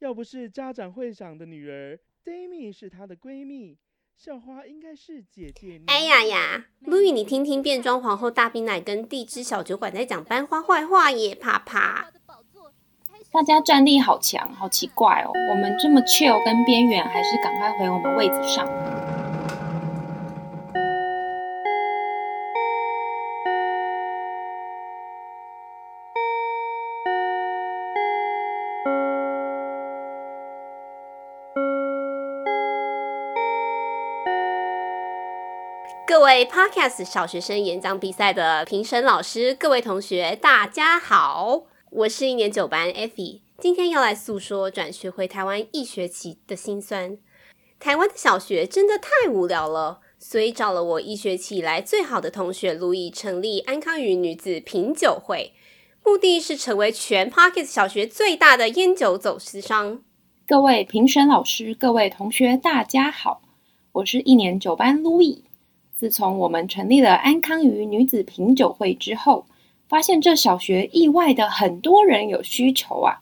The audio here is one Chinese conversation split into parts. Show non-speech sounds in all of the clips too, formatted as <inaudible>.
要不是家长会长的女儿，Demi 是她的闺蜜，校花应该是姐姐。哎呀呀，路易，你听听变装皇后大冰奶跟地之小酒馆在讲班花坏话耶，啪啪。大家战力好强，好奇怪哦。我们这么 chill 跟边缘，还是赶快回我们位子上。位 Podcast 小学生演讲比赛的评审老师，各位同学，大家好，我是一年九班 Effie，今天要来诉说转学回台湾一学期的辛酸。台湾的小学真的太无聊了，所以找了我一学期以来最好的同学路易，成立安康鱼女子品酒会，目的是成为全 Podcast 小学最大的烟酒走私商。各位评审老师，各位同学，大家好，我是一年九班路易。自从我们成立了安康鱼女子品酒会之后，发现这小学意外的很多人有需求啊！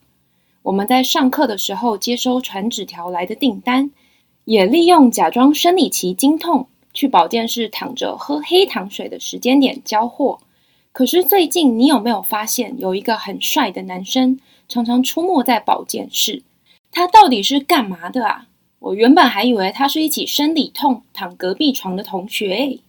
我们在上课的时候接收传纸条来的订单，也利用假装生理期经痛去保健室躺着喝黑糖水的时间点交货。可是最近你有没有发现有一个很帅的男生常常出没在保健室？他到底是干嘛的啊？我原本还以为他是一起生理痛躺隔壁床的同学诶。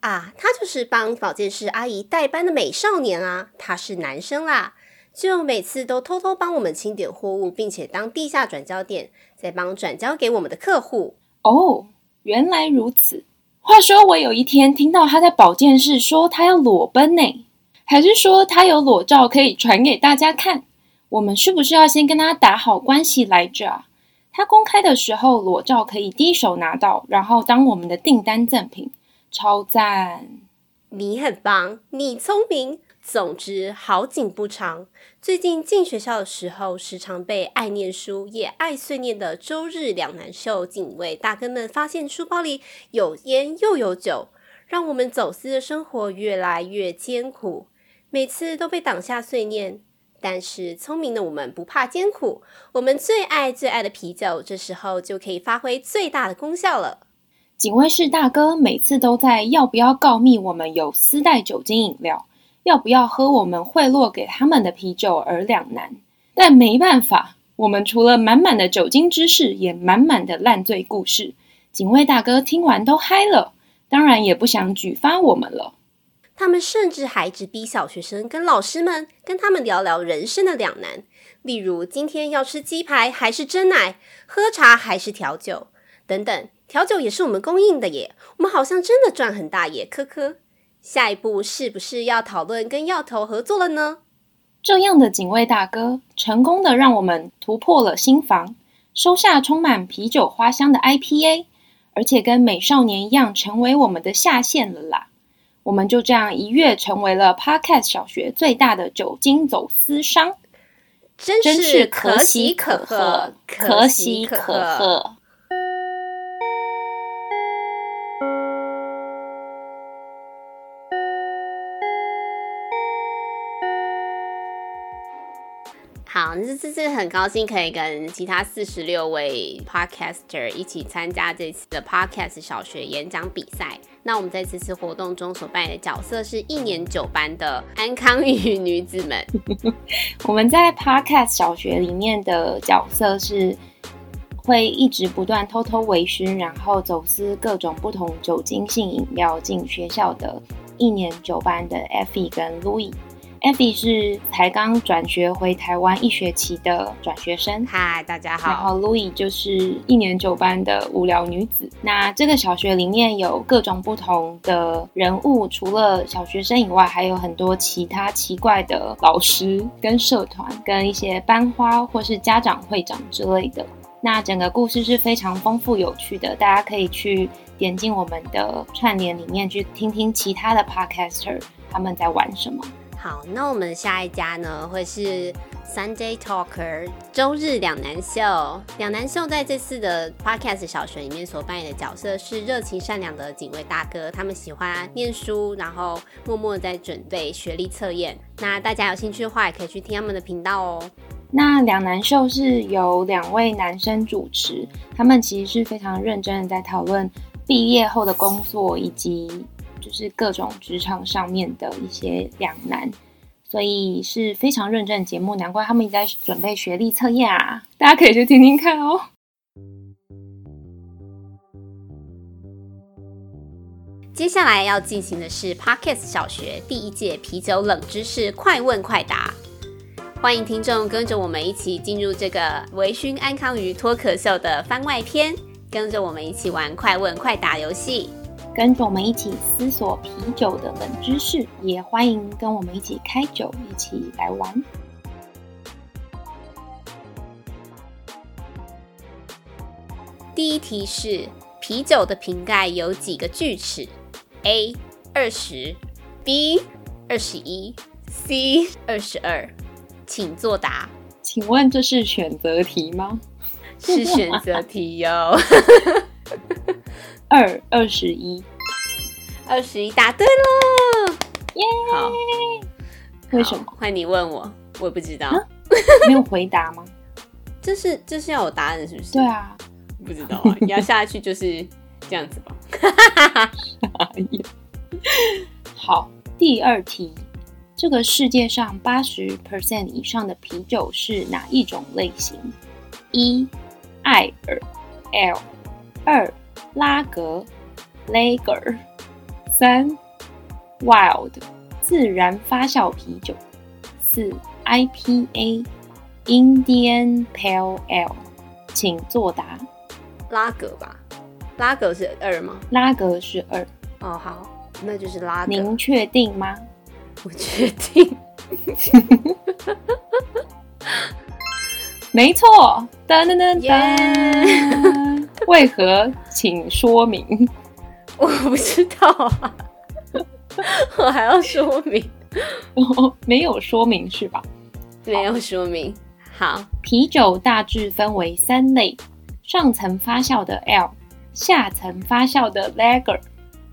啊，他就是帮保健室阿姨代班的美少年啊，他是男生啦，就每次都偷偷帮我们清点货物，并且当地下转交点，再帮转交给我们的客户。哦，原来如此。话说我有一天听到他在保健室说他要裸奔呢，还是说他有裸照可以传给大家看？我们是不是要先跟他打好关系来着啊？他公开的时候，裸照可以第一手拿到，然后当我们的订单赠品，超赞！你很棒，你聪明。总之，好景不长，最近进学校的时候，时常被爱念书也爱碎念的周日两难秀警卫大哥们发现书包里有烟又有酒，让我们走私的生活越来越艰苦，每次都被挡下碎念。但是聪明的我们不怕艰苦，我们最爱最爱的啤酒，这时候就可以发挥最大的功效了。警卫室大哥每次都在要不要告密我们有私带酒精饮料，要不要喝我们贿赂给他们的啤酒而两难。但没办法，我们除了满满的酒精知识，也满满的烂醉故事。警卫大哥听完都嗨了，当然也不想举发我们了。他们甚至还直逼小学生跟老师们，跟他们聊聊人生的两难，例如今天要吃鸡排还是真奶，喝茶还是调酒等等。调酒也是我们供应的耶，我们好像真的赚很大耶，科科。下一步是不是要讨论跟药头合作了呢？这样的警卫大哥，成功的让我们突破了心防，收下充满啤酒花香的 IPA，而且跟美少年一样，成为我们的下线了啦。我们就这样一跃成为了 Podcast 小学最大的酒精走私商，真是可喜可贺，可喜可贺。这这次很高兴可以跟其他四十六位 podcaster 一起参加这次的 podcast 小学演讲比赛。那我们在这次活动中所扮演的角色是一年九班的安康与女子们。<laughs> 我们在 podcast 小学里面的角色是会一直不断偷偷微醺，然后走私各种不同酒精性饮料进学校的一年九班的 Effie 跟 Louis。Effie 是才刚转学回台湾一学期的转学生。嗨，大家好。然后 Louis 就是一年九班的无聊女子。那这个小学里面有各种不同的人物，除了小学生以外，还有很多其他奇怪的老师、跟社团、跟一些班花或是家长会长之类的。那整个故事是非常丰富有趣的，大家可以去点进我们的串联里面去听听其他的 Podcaster 他们在玩什么。好，那我们下一家呢，会是 Sunday Talker 周日两难秀。两难秀在这次的 Podcast 小学里面所扮演的角色是热情善良的警卫大哥，他们喜欢念书，然后默默在准备学历测验。那大家有兴趣的话，也可以去听他们的频道哦。那两男秀是由两位男生主持，他们其实是非常认真的在讨论毕业后的工作以及就是各种职场上面的一些两难，所以是非常认真的节目，难怪他们一直在准备学历测验啊！大家可以去听听看哦。接下来要进行的是 Parkes 小学第一届啤酒冷知识快问快答，欢迎听众跟着我们一起进入这个微醺安康鱼脱壳秀的番外篇，跟着我们一起玩快问快答游戏，跟着我们一起思索啤酒的冷知识，也欢迎跟我们一起开酒，一起来玩。第一题是啤酒的瓶盖有几个锯齿？A 二十，B 二十一，C 二十二，请作答。请问这是选择题吗？是选择题哟。<laughs> 二二十一，二十一答对了，耶！好，为什么？换你问我，我也不知道。没有回答吗？<laughs> 这是这是要有答案是不是？对啊，不知道啊。<laughs> 你要下去就是。这样子吧，<laughs> 好，第二题，这个世界上八十 percent 以上的啤酒是哪一种类型？一、艾尔 L，二、拉格 Lager，三、Wild 自然发酵啤酒，四、IPA Indian Pale Ale，请作答。拉格吧。拉格是二吗？拉格是二。哦，好，那就是拉格。您确定吗？我确定。<laughs> 没错。噔噔噔噔。<laughs> 为何？请说明。<laughs> 我不知道啊。我还要说明？没有说明是吧？没有说明。好，啤酒大致分为三类：上层发酵的 L。下层发酵的 Lager，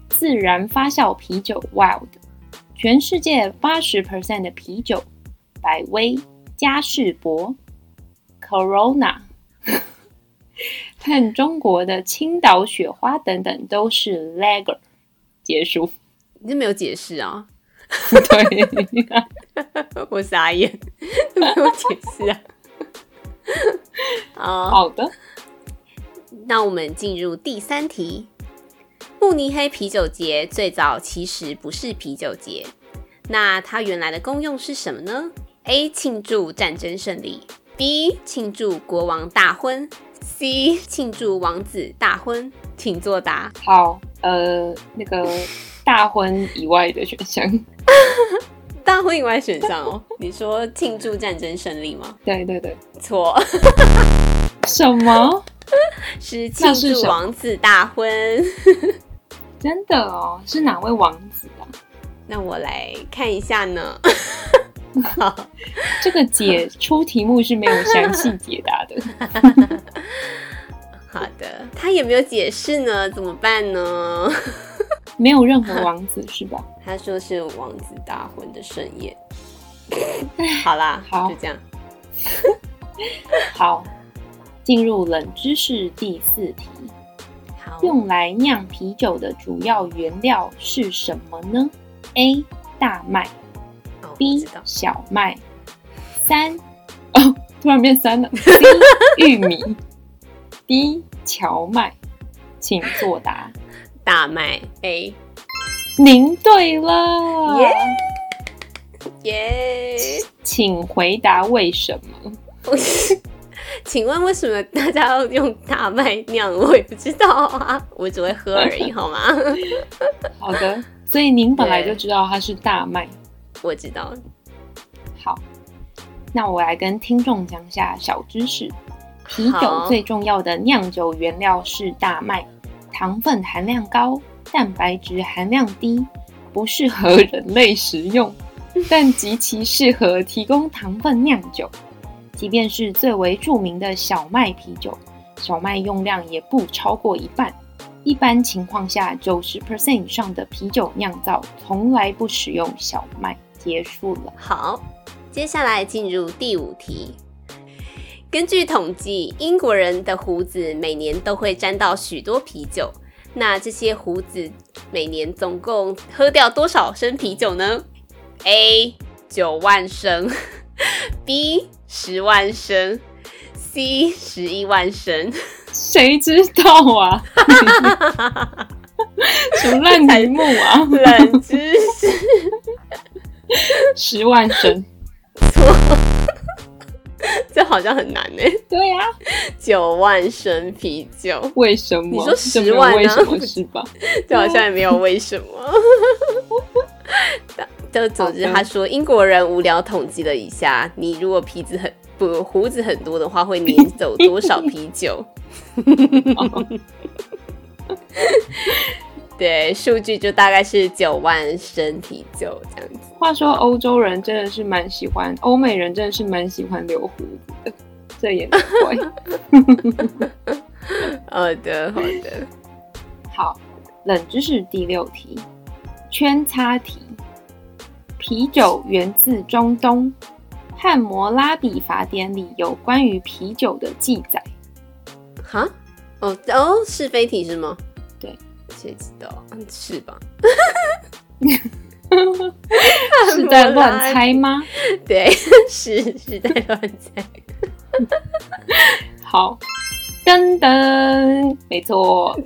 自然发酵啤酒 Wild，全世界八十 percent 的啤酒，百威、嘉士伯、Corona，和中国的青岛雪花等等都是 Lager。结束，你就没有解释啊？<laughs> 对，<laughs> 我傻眼，没有解释啊。好，好的。那我们进入第三题。慕尼黑啤酒节最早其实不是啤酒节，那它原来的功用是什么呢？A. 庆祝战争胜利，B. 庆祝国王大婚，C. 庆祝王子大婚，请作答。好，呃，那个大婚以外的选项，<laughs> 大婚以外选项哦。你说庆祝战争胜利吗？对对对，错。什么？<laughs> 是庆祝王子大婚，真的哦？是哪位王子啊？<laughs> 那我来看一下呢。好，<laughs> 这个解出题目是没有详细解答的。<laughs> 好的，他也没有解释呢，怎么办呢？<laughs> 没有任何王子是吧？他说是王子大婚的盛宴。好啦，好，就这样。好。进入冷知识第四题，好，用来酿啤酒的主要原料是什么呢？A. 大麦、哦、B. 小麦，三哦，突然变三了。<laughs> C. 玉米，D. 荞麦，请作答。大麦 A，您对了，耶耶，请回答为什么？<laughs> 请问为什么大家要用大麦酿？我也不知道啊，我只会喝而已，<laughs> 好吗？好的，所以您本来就知道它是大麦。我知道。好，那我来跟听众讲下小知识：啤酒最重要的酿酒原料是大麦，糖分含量高，蛋白质含量低，不适合人类食用，<laughs> 但极其适合提供糖分酿酒。即便是最为著名的小麦啤酒，小麦用量也不超过一半。一般情况下，九十 percent 以上的啤酒酿造从来不使用小麦。结束了。好，接下来进入第五题：根据统计，英国人的胡子每年都会沾到许多啤酒。那这些胡子每年总共喝掉多少升啤酒呢？A 九万升，<laughs> B 十万升，C 十一万升。谁知道啊？<laughs> 什么烂题目啊？<laughs> 冷知识，<laughs> 十万升。错。<laughs> 这好像很难呢。对呀、啊，九万升啤酒，为什么？你说十万呢？为什么是吧？这好像也没有为什么。<laughs> 就总之，他说英国人无聊统计了一下，你如果皮子很不胡子很多的话，会撵走多少啤酒？对，数据就大概是九万升啤酒这样子。话说，欧洲人真的是蛮喜欢，欧美人真的是蛮喜欢留胡子的，这也难怪。好的，好的，好。冷知识第六题，圈叉题：啤酒源自中东，《汉谟拉比法典》里有关于啤酒的记载。哈？哦哦，是非题是吗？谁知道？是吧？<laughs> <laughs> <laughs> 是在乱猜吗？对，是是在乱猜。好，噔噔，没错，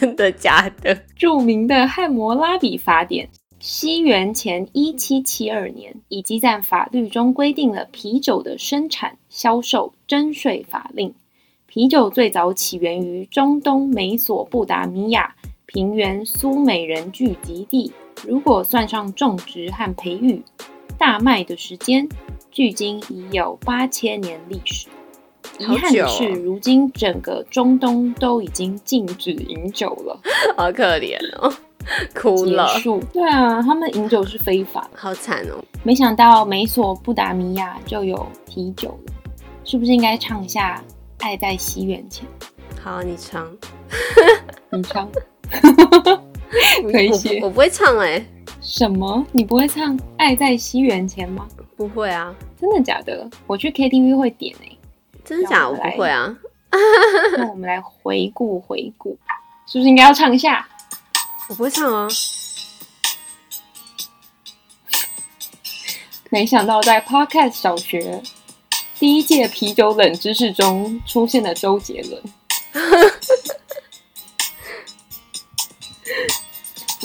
真的假的？著名的《汉谟拉比法典》，西元前一七七二年，以及在法律中规定了啤酒的生产、销售征税法令。啤酒最早起源于中东美索不达米亚。平原苏美人聚集地，如果算上种植和培育大麦的时间，距今已有八千年历史。遗憾的是，如今整个中东都已经禁止饮酒了，<laughs> 好可怜哦，哭了。结束。对啊，他们饮酒是非法，好惨哦。没想到美索不达米亚就有啤酒了，是不是应该唱一下《爱在西元前》？好，你唱，你唱。<laughs> <laughs> 可以写，我不会唱哎、欸。什么？你不会唱《爱在西元前》吗？不会啊，真的假的？我去 KTV 会点哎、欸。真的假的？我，我不会啊。<laughs> 那我们来回顾回顾，是不是应该要唱一下？我不会唱啊。没想到在 Podcast 小学第一届啤酒冷知识中出现了周杰伦。<laughs>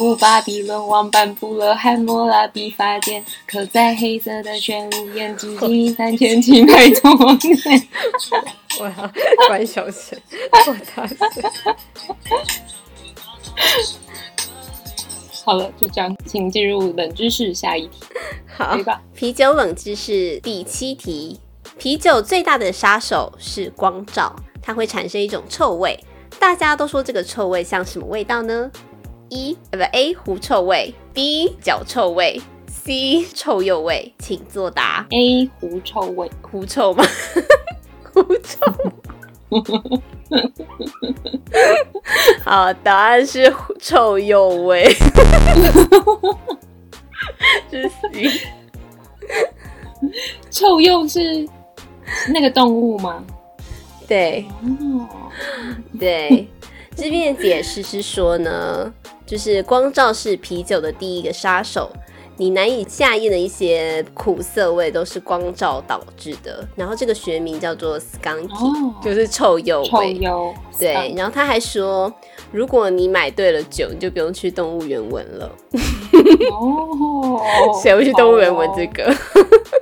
古巴比伦王颁布了汉谟拉比法典，刻在黑色的玄武岩，距今三千七百多年。<laughs> 我要关小声，我大声。好了，就这样，请进入冷知识下一题。好，啤酒冷知识第七题：啤酒最大的杀手是光照，它会产生一种臭味。大家都说这个臭味像什么味道呢？一呃不 A 狐臭味，B 脚臭味，C 臭鼬味，请作答。A 狐臭味，狐臭吗？<laughs> 狐臭。<laughs> 好，答案是臭鼬味。<laughs> 是 C。臭鼬是那个动物吗？对。哦。对，这边的解释是说呢。就是光照是啤酒的第一个杀手，你难以下咽的一些苦涩味都是光照导致的。然后这个学名叫做 skunky，、哦、就是臭鼬味。臭鼬。对然后他还说，如果你买对了酒，你就不用去动物园闻了。哦，谁会去动物园闻这个？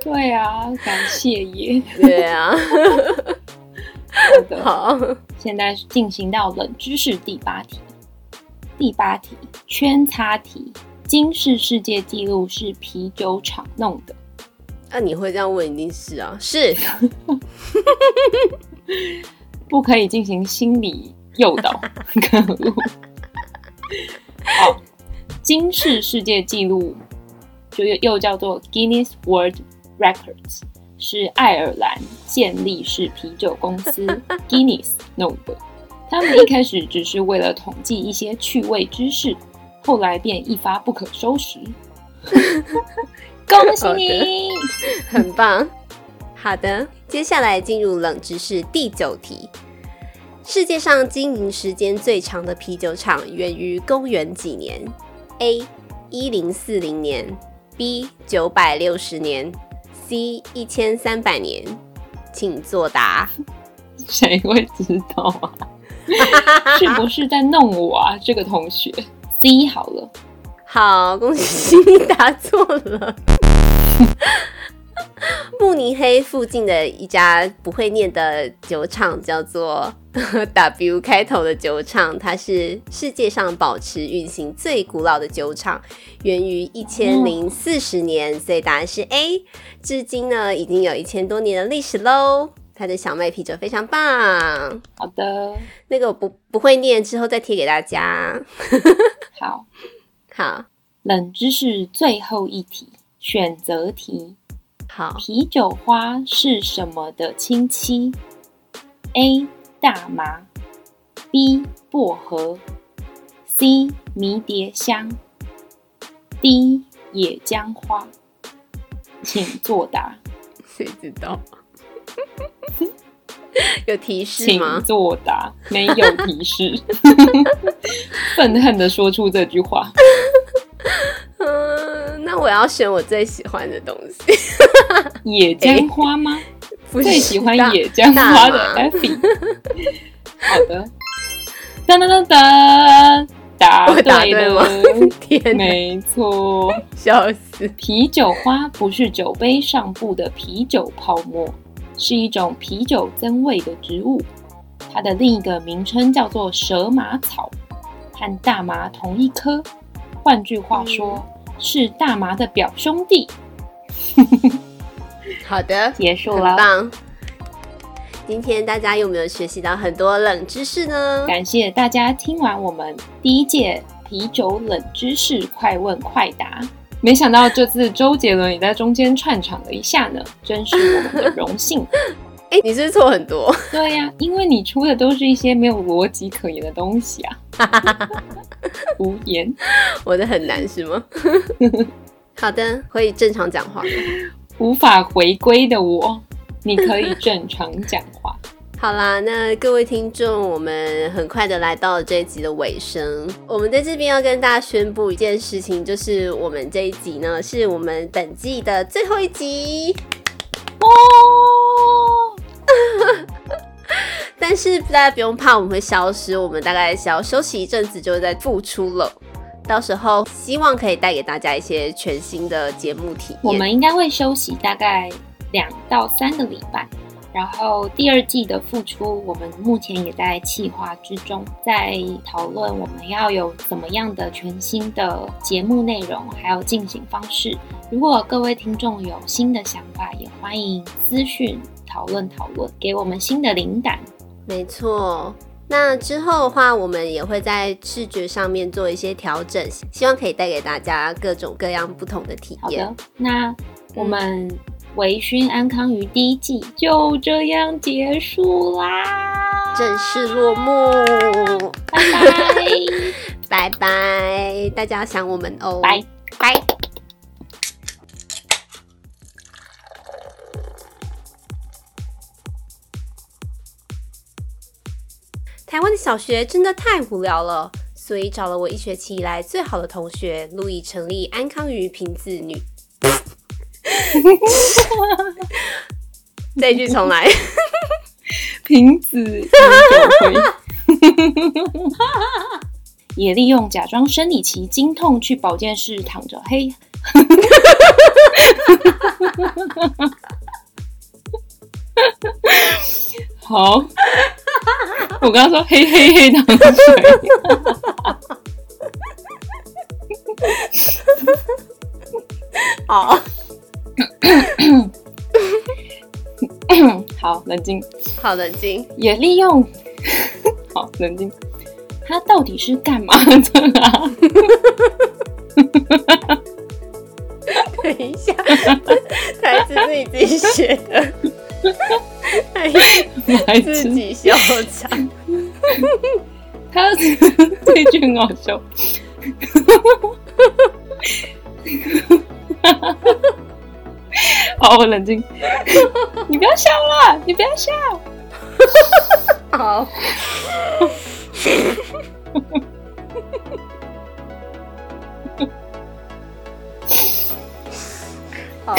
对啊，感谢耶。对啊。好现在进行到冷知识第八题。第八题，圈擦题，金氏世界纪录是啤酒厂弄的。那、啊、你会这样问，一定是啊，是，<laughs> 不可以进行心理诱导。可恶。好，金氏世界纪录就又又叫做 Guinness World Records，是爱尔兰健力士啤酒公司 Guinness 弄的。他们一开始只是为了统计一些趣味知识，后来便一发不可收拾。<laughs> 恭喜你，很棒。好的，接下来进入冷知识第九题：世界上经营时间最长的啤酒厂源于公元几年？A. 一零四零年，B. 九百六十年，C. 一千三百年。请作答。<laughs> 谁会知道啊？<laughs> 是不是在弄我啊？这个同学，C 好了。好，恭喜你答错了。<laughs> 慕尼黑附近的一家不会念的酒厂叫做 <laughs> W 开头的酒厂，它是世界上保持运行最古老的酒厂，源于一千零四十年，所以答案是 A。至今呢，已经有一千多年的历史喽。它的小麦啤酒非常棒。好的，那个我不不会念，之后再贴给大家。<laughs> 好，好，冷知识最后一题，选择题。好，啤酒花是什么的亲戚？A. 大麻，B. 薄荷，C. 迷迭香，D. 野姜花，请作答。谁知道？<laughs> 有提示吗？请作答。没有提示。<laughs> 愤恨的说出这句话。<laughs> 嗯，那我要选我最喜欢的东西。野姜花吗？欸、最喜欢野姜花的 Effy。<laughs> 好的，噔噔噔噔，答对了，<laughs> 天，没错，笑死！啤酒花不是酒杯上部的啤酒泡沫，是一种啤酒增味的植物。它的另一个名称叫做蛇麻草，和大麻同一科。换句话说，嗯、是大麻的表兄弟。好的，结束了。很棒。今天大家有没有学习到很多冷知识呢？感谢大家听完我们第一届啤酒冷知识快问快答。没想到这次周杰伦也在中间串场了一下呢，真是我们的荣幸。哎、欸，你是错很多。对呀、啊，因为你出的都是一些没有逻辑可言的东西啊。<laughs> 无言，我的很难是吗？<laughs> 好的，可以正常讲话。无法回归的我，你可以正常讲话。<laughs> 好啦，那各位听众，我们很快的来到了这一集的尾声。我们在这边要跟大家宣布一件事情，就是我们这一集呢，是我们本季的最后一集哦。<laughs> 但是大家不用怕，我们会消失，我们大概想要休息一阵子，就会再复出了。到时候希望可以带给大家一些全新的节目体验。我们应该会休息大概两到三个礼拜，然后第二季的付出，我们目前也在企划之中，在讨论我们要有怎么样的全新的节目内容，还有进行方式。如果各位听众有新的想法，也欢迎资讯讨论讨论，给我们新的灵感。没错。那之后的话，我们也会在视觉上面做一些调整，希望可以带给大家各种各样不同的体验。好的，那我们微醺安康鱼第一季就这样结束啦，正式落幕，拜拜，<laughs> 拜拜，大家想我们哦，拜。拜。台湾的小学真的太无聊了，所以找了我一学期以来最好的同学路易成立安康鱼瓶子女。这一句重来，瓶子 <laughs> 也利用假装生理期经痛去保健室躺着嘿。<laughs> 好。我刚刚说黑黑黑糖水，<laughs> 好，<coughs> 好冷静，好冷静，也利用，好冷静，他到底是干嘛的啊？等一下，台词是你自己写的。<laughs> 还自己笑场，<laughs> 他这句很好笑。<laughs> 好，我冷静。<laughs> 你不要笑了，你不要笑。好。好，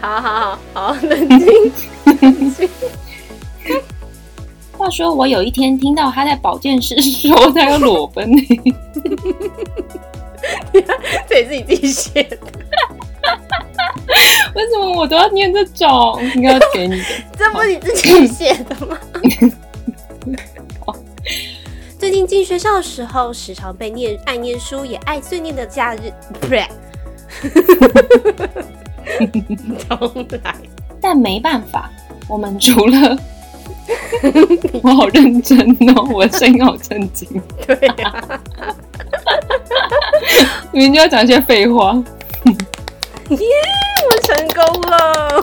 好好好好，冷静，冷静。话说，我有一天听到他在保健室说他要裸奔，这也是你自己写的。为什么我都要念这种？应该要给你的，<laughs> 这不是你自己写的吗？<laughs> 最近进学校的时候，时常被念爱念书也爱碎念的假日，不是？<laughs> 重来。但没办法，我们除了 <laughs> 我好认真哦，我的声音好正经。对呀、啊，明明就要讲一些废话。耶，我成功了。